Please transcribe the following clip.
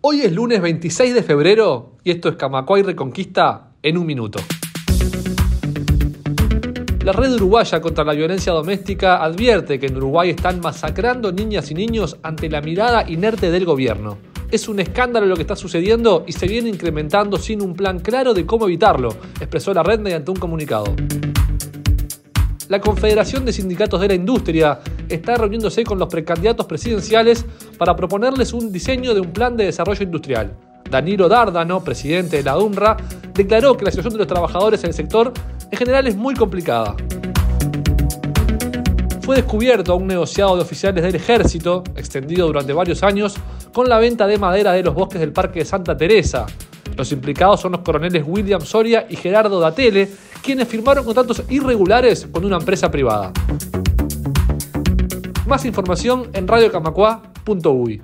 Hoy es lunes 26 de febrero y esto es Camacuay Reconquista en un minuto. La red uruguaya contra la violencia doméstica advierte que en Uruguay están masacrando niñas y niños ante la mirada inerte del gobierno. Es un escándalo lo que está sucediendo y se viene incrementando sin un plan claro de cómo evitarlo, expresó la red mediante un comunicado. La Confederación de Sindicatos de la Industria está reuniéndose con los precandidatos presidenciales para proponerles un diseño de un plan de desarrollo industrial. Danilo Dárdano, presidente de la UNRWA, declaró que la situación de los trabajadores en el sector en general es muy complicada. Fue descubierto un negociado de oficiales del ejército, extendido durante varios años, con la venta de madera de los bosques del Parque de Santa Teresa. Los implicados son los coroneles William Soria y Gerardo Datele, quienes firmaron contratos irregulares con una empresa privada. Más información en Ui.